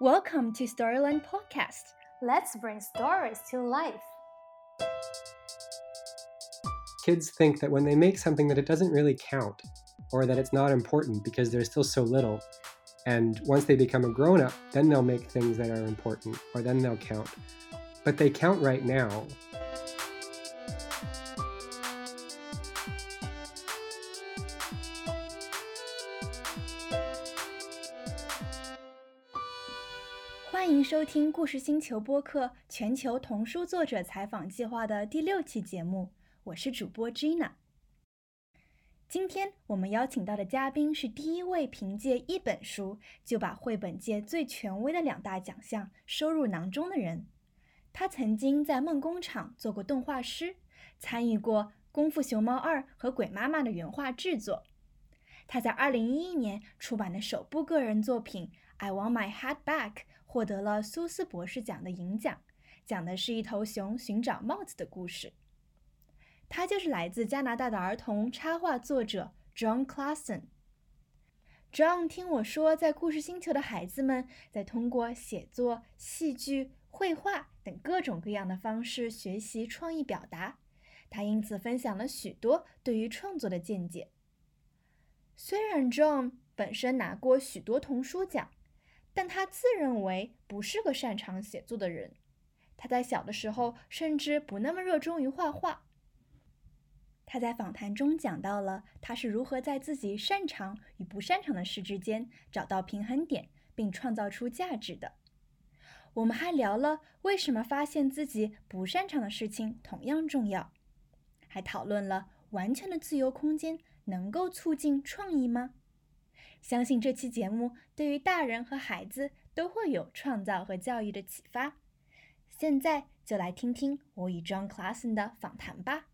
Welcome to Storyland Podcast. Let's bring stories to life. Kids think that when they make something that it doesn't really count or that it's not important because they're still so little. And once they become a grown up, then they'll make things that are important or then they'll count. But they count right now. 收听故事星球播客全球童书作者采访计划的第六期节目，我是主播 Gina。今天我们邀请到的嘉宾是第一位凭借一本书就把绘本界最权威的两大奖项收入囊中的人。他曾经在梦工厂做过动画师，参与过《功夫熊猫二》和《鬼妈妈》的原画制作。他在2011年出版的首部个人作品《I Want My Hat Back》。获得了苏斯博士奖的银奖，讲的是一头熊寻找帽子的故事。他就是来自加拿大的儿童插画作者 John Clason。John 听我说，在故事星球的孩子们在通过写作、戏剧、绘画等各种各样的方式学习创意表达，他因此分享了许多对于创作的见解。虽然 John 本身拿过许多童书奖。但他自认为不是个擅长写作的人。他在小的时候甚至不那么热衷于画画。他在访谈中讲到了他是如何在自己擅长与不擅长的事之间找到平衡点，并创造出价值的。我们还聊了为什么发现自己不擅长的事情同样重要，还讨论了完全的自由空间能够促进创意吗？相信这期节目对于大人和孩子都会有创造和教育的启发。现在就来听听我与 John Clason 的访谈吧。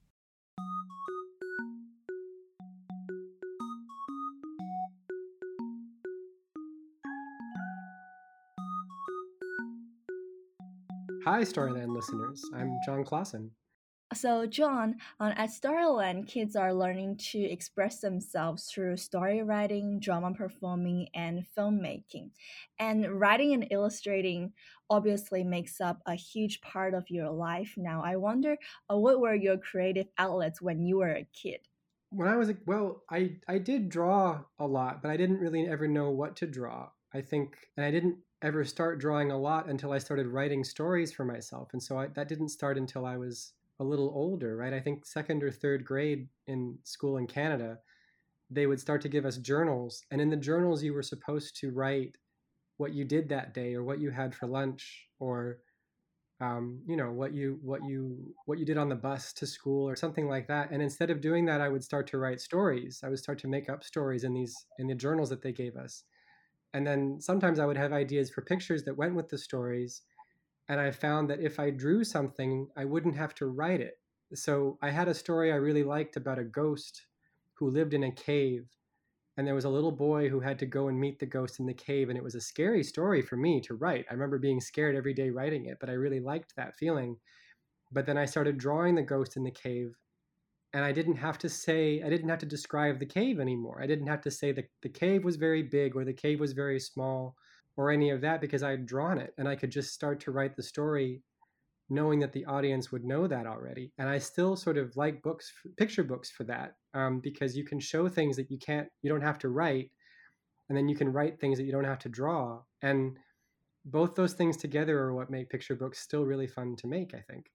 Hi, Storyland listeners. I'm John Clason. So, Jon, um, at Storyland, kids are learning to express themselves through story writing, drama performing, and filmmaking. And writing and illustrating obviously makes up a huge part of your life now. I wonder uh, what were your creative outlets when you were a kid? When I was a, well, I I did draw a lot, but I didn't really ever know what to draw. I think, and I didn't ever start drawing a lot until I started writing stories for myself, and so I, that didn't start until I was a little older, right? I think second or third grade in school in Canada, they would start to give us journals. And in the journals, you were supposed to write what you did that day or what you had for lunch or um, you know what you what you what you did on the bus to school or something like that and instead of doing that i would start to write stories i would start to make up stories in these in the journals that they gave us and then sometimes i would have ideas for pictures that went with the stories and I found that if I drew something, I wouldn't have to write it. So I had a story I really liked about a ghost who lived in a cave. And there was a little boy who had to go and meet the ghost in the cave. And it was a scary story for me to write. I remember being scared every day writing it, but I really liked that feeling. But then I started drawing the ghost in the cave. And I didn't have to say, I didn't have to describe the cave anymore. I didn't have to say that the cave was very big or the cave was very small or any of that because I had drawn it and I could just start to write the story knowing that the audience would know that already. And I still sort of like books, picture books for that um, because you can show things that you can't, you don't have to write. And then you can write things that you don't have to draw. And both those things together are what make picture books still really fun to make, I think.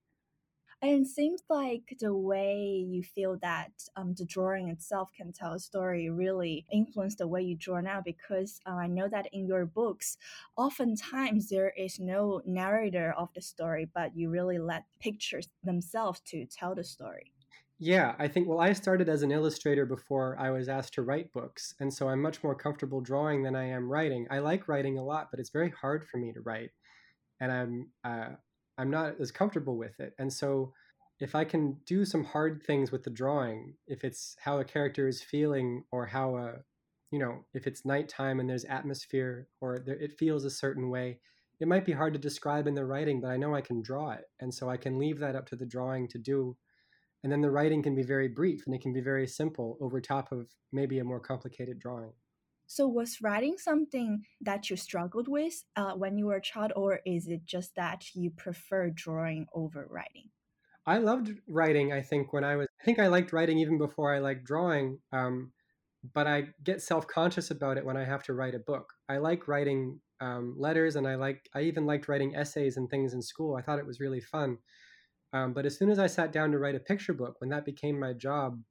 And it seems like the way you feel that um, the drawing itself can tell a story really influenced the way you draw now because uh, I know that in your books, oftentimes there is no narrator of the story, but you really let pictures themselves to tell the story. Yeah, I think, well, I started as an illustrator before I was asked to write books. And so I'm much more comfortable drawing than I am writing. I like writing a lot, but it's very hard for me to write. And I'm, uh, I'm not as comfortable with it. And so if I can do some hard things with the drawing, if it's how a character is feeling or how a, you know, if it's nighttime and there's atmosphere or there, it feels a certain way, it might be hard to describe in the writing, but I know I can draw it. And so I can leave that up to the drawing to do. And then the writing can be very brief and it can be very simple over top of maybe a more complicated drawing. So, was writing something that you struggled with uh, when you were a child, or is it just that you prefer drawing over writing? I loved writing. I think when I was, I think I liked writing even before I liked drawing. Um, but I get self conscious about it when I have to write a book. I like writing um, letters, and I like, I even liked writing essays and things in school. I thought it was really fun. Um, but as soon as I sat down to write a picture book, when that became my job,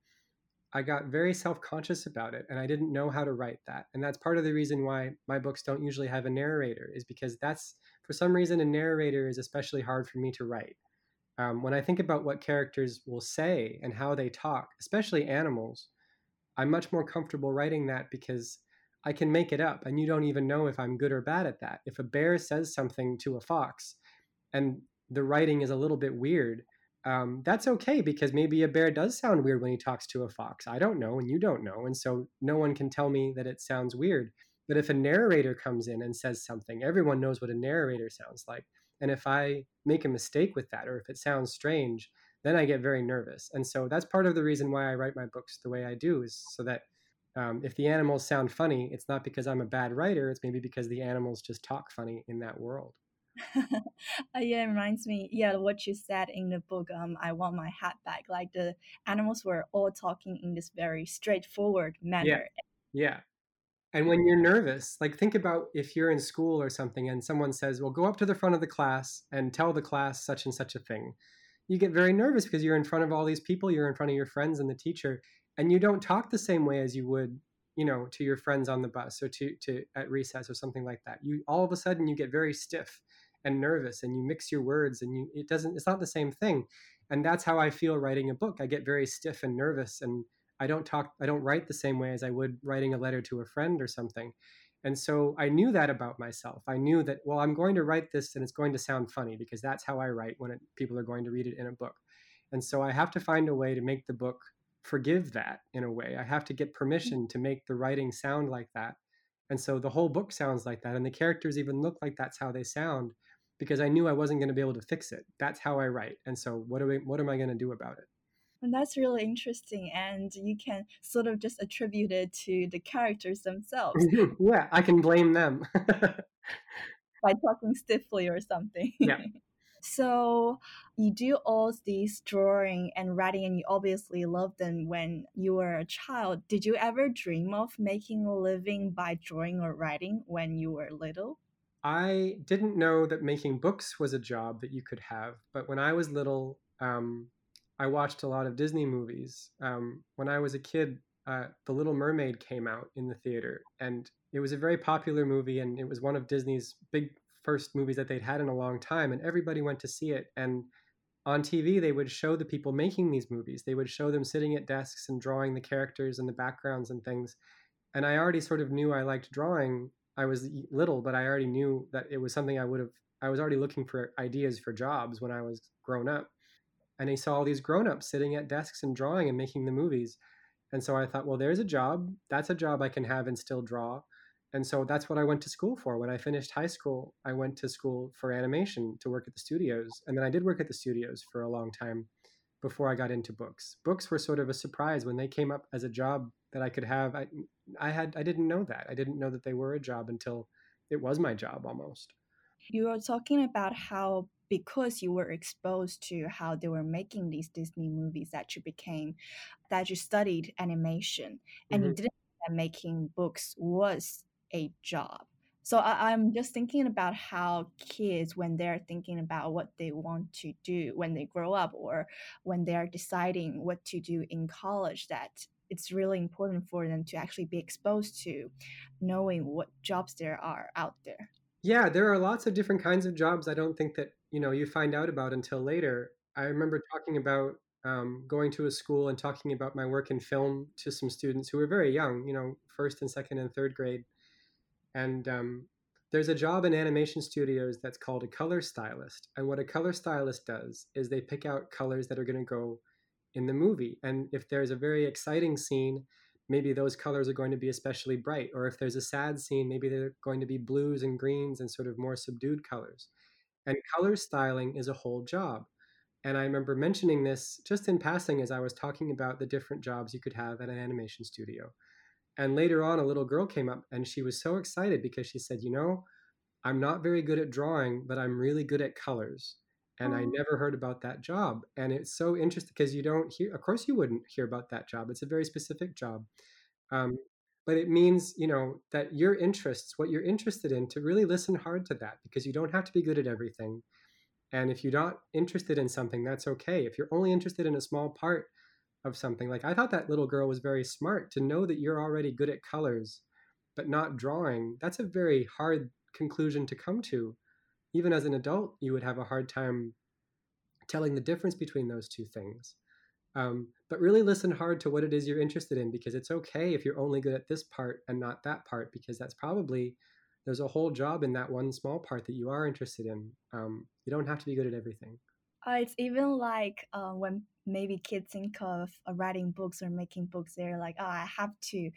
I got very self conscious about it and I didn't know how to write that. And that's part of the reason why my books don't usually have a narrator, is because that's, for some reason, a narrator is especially hard for me to write. Um, when I think about what characters will say and how they talk, especially animals, I'm much more comfortable writing that because I can make it up and you don't even know if I'm good or bad at that. If a bear says something to a fox and the writing is a little bit weird, um, that's okay because maybe a bear does sound weird when he talks to a fox. I don't know, and you don't know. And so no one can tell me that it sounds weird. But if a narrator comes in and says something, everyone knows what a narrator sounds like. And if I make a mistake with that, or if it sounds strange, then I get very nervous. And so that's part of the reason why I write my books the way I do, is so that um, if the animals sound funny, it's not because I'm a bad writer, it's maybe because the animals just talk funny in that world. Uh, yeah, it reminds me, yeah, what you said in the book, um, I want my hat back. Like the animals were all talking in this very straightforward manner. Yeah. Yeah. And when you're nervous, like think about if you're in school or something and someone says, well, go up to the front of the class and tell the class such and such a thing. You get very nervous because you're in front of all these people, you're in front of your friends and the teacher, and you don't talk the same way as you would you know to your friends on the bus or to to at recess or something like that you all of a sudden you get very stiff and nervous and you mix your words and you it doesn't it's not the same thing. And that's how i feel writing a book. I get very stiff and nervous and i don't talk i don't write the same way as i would writing a letter to a friend or something. And so i knew that about myself. I knew that well i'm going to write this and it's going to sound funny because that's how i write when it, people are going to read it in a book. And so i have to find a way to make the book forgive that in a way. I have to get hmm. permission to make the writing sound like that. And so the whole book sounds like that and the characters even look like that's how they sound because I knew I wasn't going to be able to fix it. That's how I write. And so what do we, what am I going to do about it? And that's really interesting. And you can sort of just attribute it to the characters themselves. yeah, I can blame them. By talking stiffly or something. Yeah. so you do all these drawing and writing, and you obviously loved them when you were a child. Did you ever dream of making a living by drawing or writing when you were little? I didn't know that making books was a job that you could have, but when I was little, um, I watched a lot of Disney movies. Um, when I was a kid, uh, The Little Mermaid came out in the theater, and it was a very popular movie, and it was one of Disney's big first movies that they'd had in a long time, and everybody went to see it. And on TV, they would show the people making these movies. They would show them sitting at desks and drawing the characters and the backgrounds and things. And I already sort of knew I liked drawing I was little, but I already knew that it was something I would have. I was already looking for ideas for jobs when I was grown up, and I saw all these grown ups sitting at desks and drawing and making the movies, and so I thought, well, there's a job. That's a job I can have and still draw, and so that's what I went to school for. When I finished high school, I went to school for animation to work at the studios, and then I did work at the studios for a long time before I got into books. Books were sort of a surprise when they came up as a job that I could have. I, I had I didn't know that. I didn't know that they were a job until it was my job almost. You were talking about how because you were exposed to how they were making these Disney movies that you became that you studied animation and mm-hmm. you didn't that making books was a job. So I, am just thinking about how kids, when they're thinking about what they want to do when they grow up, or when they're deciding what to do in college, that it's really important for them to actually be exposed to knowing what jobs there are out there. Yeah, there are lots of different kinds of jobs. I don't think that you know you find out about until later. I remember talking about um, going to a school and talking about my work in film to some students who were very young, you know, first and second and third grade. And um, there's a job in animation studios that's called a color stylist. And what a color stylist does is they pick out colors that are going to go in the movie. And if there's a very exciting scene, maybe those colors are going to be especially bright. Or if there's a sad scene, maybe they're going to be blues and greens and sort of more subdued colors. And color styling is a whole job. And I remember mentioning this just in passing as I was talking about the different jobs you could have at an animation studio. And later on, a little girl came up and she was so excited because she said, You know, I'm not very good at drawing, but I'm really good at colors. And I Oh. never heard about that job. And it's so interesting because you don't hear, of course, you wouldn't hear about that job. It's a very specific job. Um, but it means, you know, that your interests, what you're interested in, to really listen hard to that because you don't have to be good at everything. And if you're not interested in something, that's okay. If you're only interested in a small part of something, like I thought that little girl was very smart to know that you're already good at colors, but not drawing. That's a very hard conclusion to come to. Even as an adult, you would have a hard time telling the difference between those two things. Um, but really listen hard to what it is you're interested in because it's okay if you're only good at this part and not that part because that's probably there's a whole job in that one small part that you are interested in. Um, you don't have to be good at everything. Uh, it's even like uh, when maybe kids think of uh, writing books or making books, they're like, oh, I have to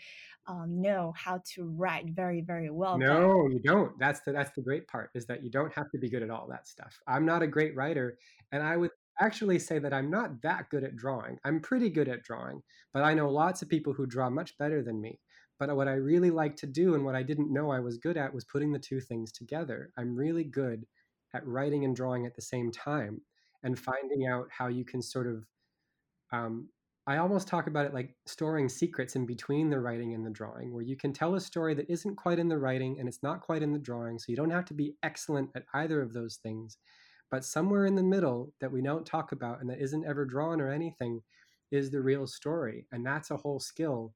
um, know how to write very, very well. No, you don't. That's the that's the great part is that you don't have to be good at all that stuff. I'm not a great writer, and I would actually say that I'm not that good at drawing. I'm pretty good at drawing, but I know lots of people who draw much better than me. But what I really like to do and what I didn't know I was good at was putting the two things together. I'm really good at writing and drawing at the same time and finding out how you can sort of um, I almost talk about it like storing secrets in between the writing and the drawing, where you can tell a story that isn't quite in the writing and it's not quite in the drawing. So you don't have to be excellent at either of those things. But somewhere in the middle that we don't talk about and that isn't ever drawn or anything is the real story. And that's a whole skill.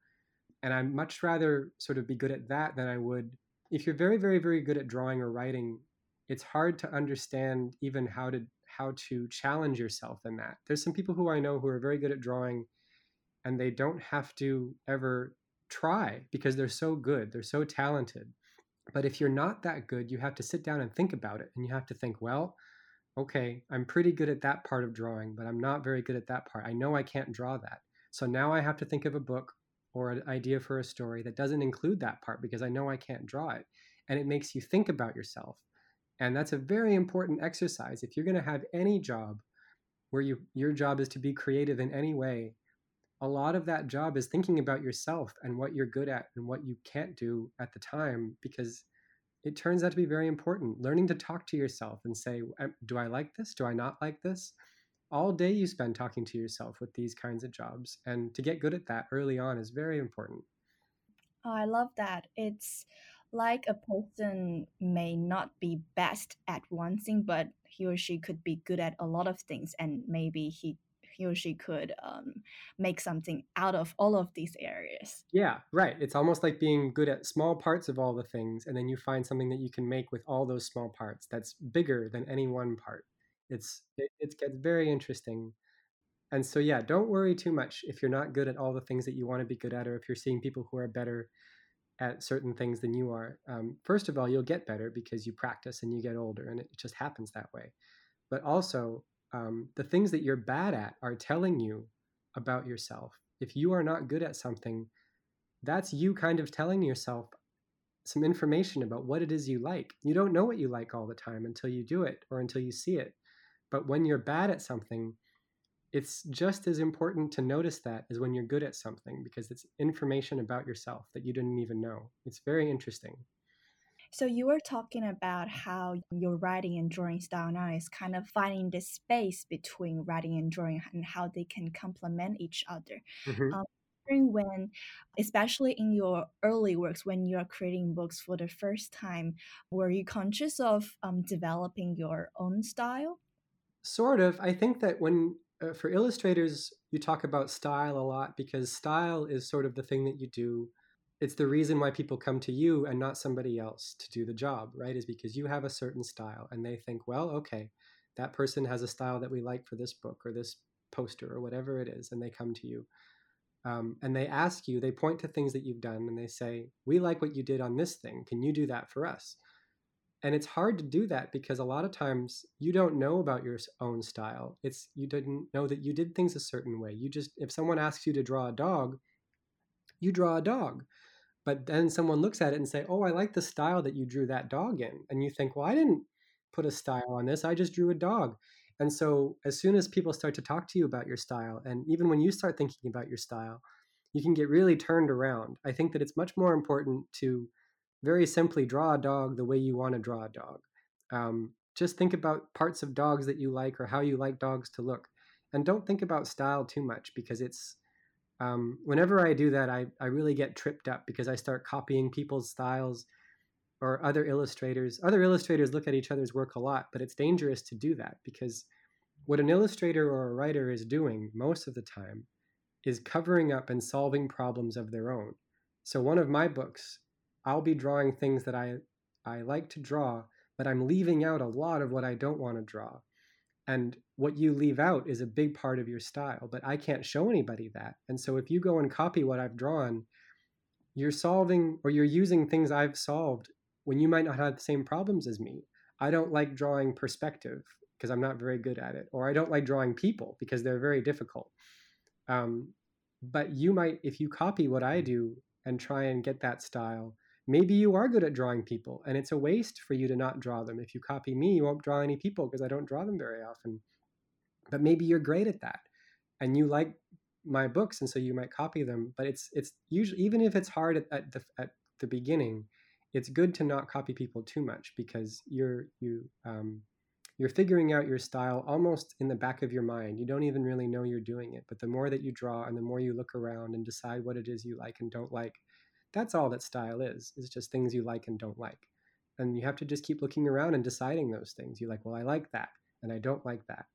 And I'd much rather sort of be good at that than I would. If you're very, very, very good at drawing or writing, it's hard to understand even how to how to challenge yourself in that. There's some people who I know who are very good at drawing and they don't have to ever try because they're so good, they're so talented. But if you're not that good, you have to sit down and think about it and you have to think, well, okay, I'm pretty good at that part of drawing, but I'm not very good at that part. I know I can't draw that. So now I have to think of a book or an idea for a story that doesn't include that part because I know I can't draw it. And it makes you think about yourself. And that's a very important exercise. If you're going to have any job where you your job is to be creative in any way, a lot of that job is thinking about yourself and what you're good at and what you can't do at the time because it turns out to be very important. Learning to talk to yourself and say, do I like this? Do I not like this? All day you spend talking to yourself with these kinds of jobs. And to get good at that early on is very important. Oh, I love that. It's like a person may not be best at one thing, but he or she could be good at a lot of things, and maybe he he or she could um, make something out of all of these areas. Yeah, right. It's almost like being good at small parts of all the things, and then you find something that you can make with all those small parts that's bigger than any one part. It's it, it gets very interesting. And so yeah, don't worry too much if you're not good at all the things that you want to be good at, or if you're seeing people who are better at certain things than you are. Um, first of all, you'll get better because you practice and you get older, and it just happens that way. But also, um, the things that you're bad at are telling you about yourself. If you are not good at something, that's you kind of telling yourself some information about what it is you like. You don't know what you like all the time until you do it or until you see it. But when you're bad at something, it's just as important to notice that as when you're good at something because it's information about yourself that you didn't even know. It's very interesting. So you were talking about how your writing and drawing style now is kind of finding this space between writing and drawing and how they can complement each other. Mhm. Um, wondering when, especially in your early works, when you are creating books for the first time, were you conscious of um, developing your own style? Sort of. I think that when uh, for illustrators, you talk about style a lot because style is sort of the thing that you do. It's the reason why people come to you and not somebody else to do the job, right? Is because you have a certain style and they think, well, okay, that person has a style that we like for this book or this poster or whatever it is, and they come to you. Um, and they ask you, they point to things that you've done and they say, We like what you did on this thing. Can you do that for us? And it's hard to do that because a lot of times you don't know about your own style. It's you didn't know that you did things a certain way. You just, if someone asks you to draw a dog, you draw a dog. But then someone looks at it and say, Oh, I like the style that you drew that dog in. And you think, Well, I didn't put a style on this. I just drew a dog. And so, as soon as people start to talk to you about your style, and even when you start thinking about your style, you can get really turned around. I think that it's much more important to very simply draw a dog the way you want to draw a dog. Um, just think about parts of dogs that you like or how you like dogs to look. And don't think about style too much because it's, um, whenever I do that, I, I really get tripped up because I start copying people's styles or other illustrators. Other illustrators look at each other's work a lot, but it's dangerous to do that because what an illustrator or a writer is doing most of the time is covering up and solving problems of their own. So one of my books, I'll be drawing things that I I like to draw, but I'm leaving out a lot of what I don't want to draw. And what you leave out is a big part of your style, but I can't show anybody that. And so if you go and copy what I've drawn, you're solving or you're using things I've solved when you might not have the same problems as me. I don't like drawing perspective because I'm not very good at it, or I don't like drawing people because they're very difficult. Um, but you might, if you copy what I do and try and get that style, maybe you are good at drawing people and it's a waste for you to not draw them. If you copy me, you won't draw any people because I don't draw them very often. But maybe you're great at that and you like my books and so you might copy them. But it's it's usually even if it's hard at, at the at the beginning, it's good to not copy people too much because you're you um, you're figuring out your style almost in the back of your mind. You don't even really know you're doing it. But the more that you draw and the more you look around and decide what it is you like and don't like, that's all that style is. It's just things you like and don't like. And you have to just keep looking around and deciding those things. You're like, well, I like that and I don't like that.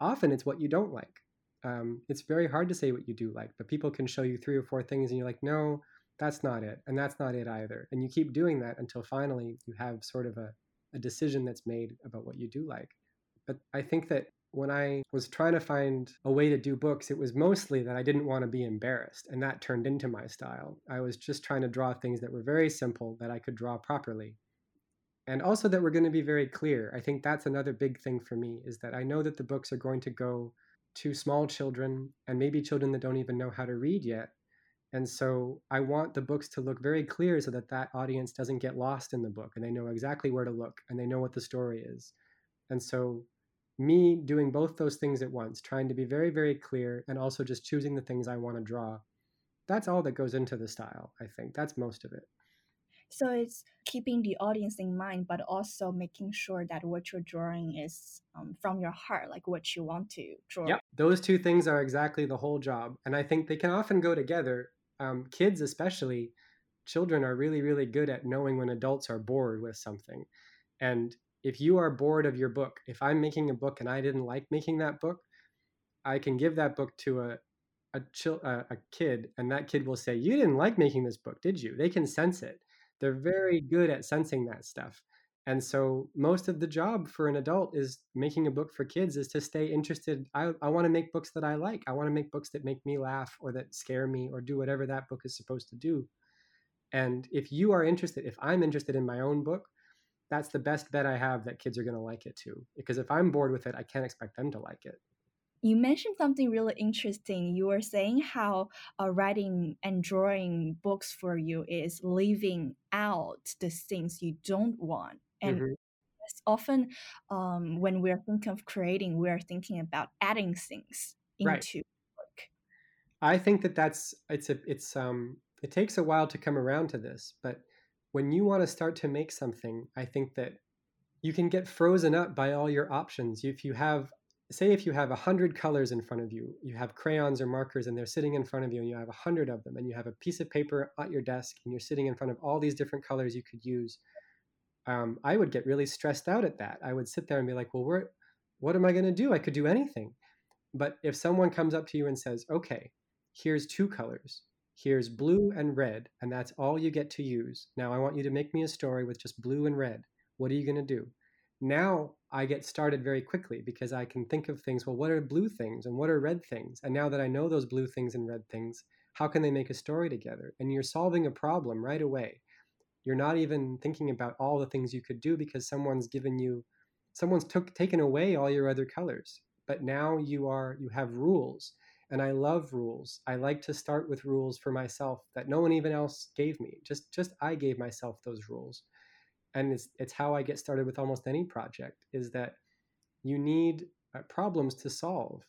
Often it's what you don't like. Um, it's very hard to say what you do like, but people can show you three or four things and you're like, no, that's not it. And that's not it either. And you keep doing that until finally you have sort of a, a decision that's made about what you do like. But I think that when I was trying to find a way to do books, it was mostly that I didn't want to be embarrassed. And that turned into my style. I was just trying to draw things that were very simple that I could draw properly. And also that were going to be very clear. I think that's another big thing for me is that I know that the books are going to go to small children and maybe children that don't even know how to read yet. And so I want the books to look very clear so that that audience doesn't get lost in the book and they know exactly where to look and they know what the story is. And so me doing both those things at once, trying to be very, very clear and also just choosing the things I want to draw, that's all that goes into the style, I think. That's most of it. So it's keeping the audience in mind, but also making sure that what you're drawing is um, from your heart, like what you want to draw. Yep, those two things are exactly the whole job. And I think they can often go together. Um, kids, especially, children are really, really good at knowing when adults are bored with something. And if you are bored of your book, if I'm making a book and I didn't like making that book, I can give that book to a a, a, a kid, and that kid will say, "You didn't like making this book, did you?" They can sense it. They're very good at sensing that stuff. And so most of the job for an adult is making a book for kids is to stay interested. I, I want to make books that I like. I want to make books that make me laugh or that scare me or do whatever that book is supposed to do. And if you are interested, if I'm interested in my own book, that's the best bet I have that kids are going to like it too. Because if I'm bored with it, I can't expect them to like it. You mentioned something really interesting. You were saying how uh, writing and drawing books for you is leaving out the things you don't want. And mm-hmm. often um, when we're thinking of creating, we're thinking about adding things into right. work. I think that that's it's a it's um it takes a while to come around to this, but when you want to start to make something, I think that you can get frozen up by all your options. If you have, say, if you have a hundred colors in front of you, you have crayons or markers, and they're sitting in front of you, and you have a hundred of them, and you have a piece of paper at your desk, and you're sitting in front of all these different colors you could use. Um, I would get really stressed out at that. I would sit there and be like, well, what am I going to do? I could do anything. But if someone comes up to you and says, okay, here's two colors, Here's blue and red, and that's all you get to use. Now I want you to make me a story with just blue and red. What are you going to do? Now I get started very quickly because I can think of things, well, what are blue things and what are red things? And now that I know those blue things and red things, how can they make a story together? And you're solving a problem right away. You're not even thinking about all the things you could do because someone's given you, someone's took taken away all your other colors. But now you are, you have rules and I love rules. I like to start with rules for myself that no one even else gave me. Just just I gave myself those rules. And it's it's how I get started with almost any project is that you need uh, problems to solve.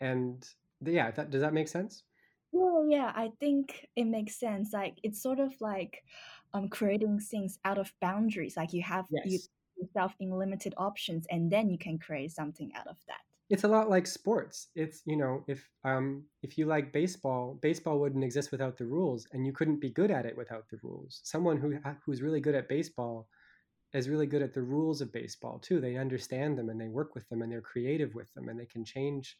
And yeah, that, does that make sense? Yeah, yeah, I think it makes sense. Like it's sort of like um creating things out of boundaries. Like you have you yourself in limited options and then you can create something out of that. It's a lot like sports. It's, you know, if um if you like baseball, baseball wouldn't exist without the rules and you couldn't be good at it without the rules. Someone who who's really good at baseball is really good at the rules of baseball too. They understand them and they work with them and they're creative with them and they can change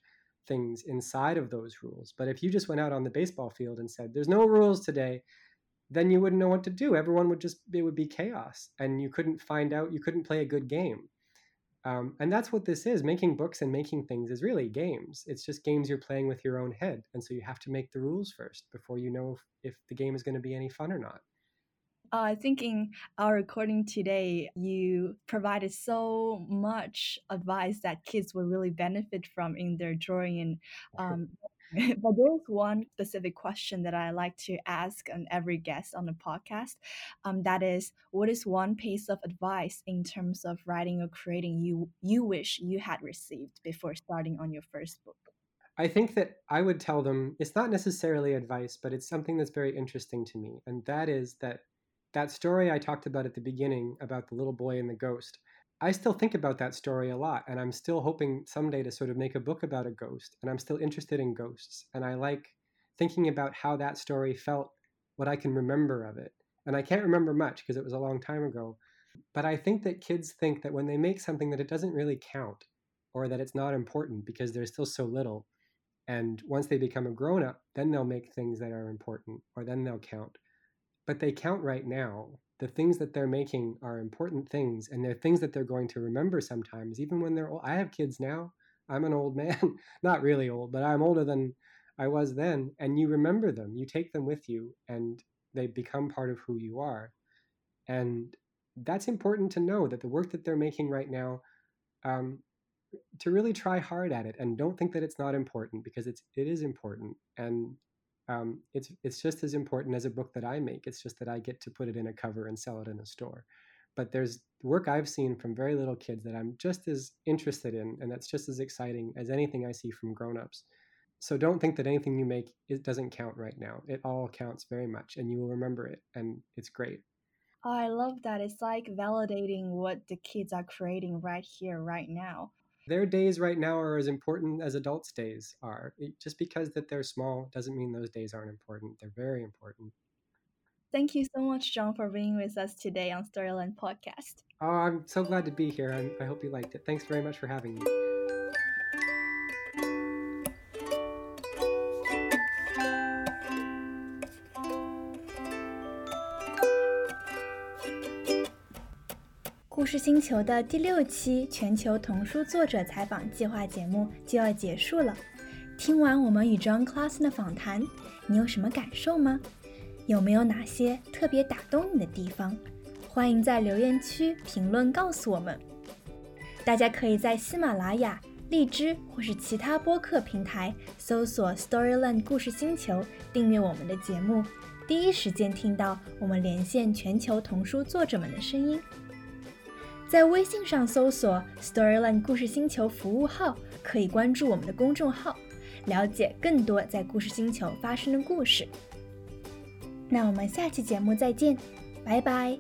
things inside of those rules. But if you just went out on the baseball field and said, "There's no rules today," then you wouldn't know what to do. Everyone would just it would be chaos, and you couldn't find out. You couldn't play a good game. Um, and that's what this is. Making books and making things is really games. It's just games you're playing with your own head, and so you have to make the rules first before you know if, if the game is going to be any fun or not. Uh, I think in our recording today, you provided so much advice that kids will really benefit from in their drawing. And um, but there's one specific question that I like to ask on every guest on the podcast. Um, that is, what is one piece of advice in terms of writing or creating you you wish you had received before starting on your first book? I think that I would tell them it's not necessarily advice, but it's something that's very interesting to me, and that is that that story I talked about at the beginning about the little boy and the ghost, I still think about that story a lot. And I'm still hoping someday to sort of make a book about a ghost. And I'm still interested in ghosts. And I like thinking about how that story felt, what I can remember of it. And I can't remember much because it was a long time ago. But I think that kids think that when they make something that it doesn't really count or that it's not important because they're still so little. And once they become a grown up, then they'll make things that are important or then they'll count but they count right now. The things that they're making are important things, and they're things that they're going to remember sometimes, even when they're old. I have kids now. I'm an old man, not really old, but I'm older than I was then. And you remember them, you take them with you, and they become part of who you are. And that's important to know that the work that they're making right now, um, to really try hard at it and don't think that it's not important because it's it is important and um, it's it's just as important as a book that I make. It's just that I get to put it in a cover and sell it in a store. But there's work I've seen from very little kids that I'm just as interested in, and that's just as exciting as anything I see from grown-ups. So don't think that anything you make it doesn't count right now. It all counts very much, and you will remember it, and it's great. I love that. It's like validating what the kids are creating right here, right now their days right now are as important as adults' days are. Just because that they're small doesn't mean those days aren't important. They're very important. Thank you so much, Jon, for being with us today on Storyland Podcast. Oh, I'm so glad to be here. I, I hope you liked it. Thanks very much for having me.《故事星球》的第六期全球童书作者采访计划节目就要结束了。听完我们与 John Classen 的访谈，你有什么感受吗？有没有哪些特别打动你的地方？欢迎在留言区评论告诉我们。大家可以在喜马拉雅、荔枝或是其他播客平台搜索 Storyland 故事星球，订阅我们的节目，第一时间听到我们连线全球童书作者们的声音。在微信上搜索 “Storyline 故事星球服务号，可以关注我们的公众号，了解更多在故事星球发生的故事。那我们下期节目再见，拜拜。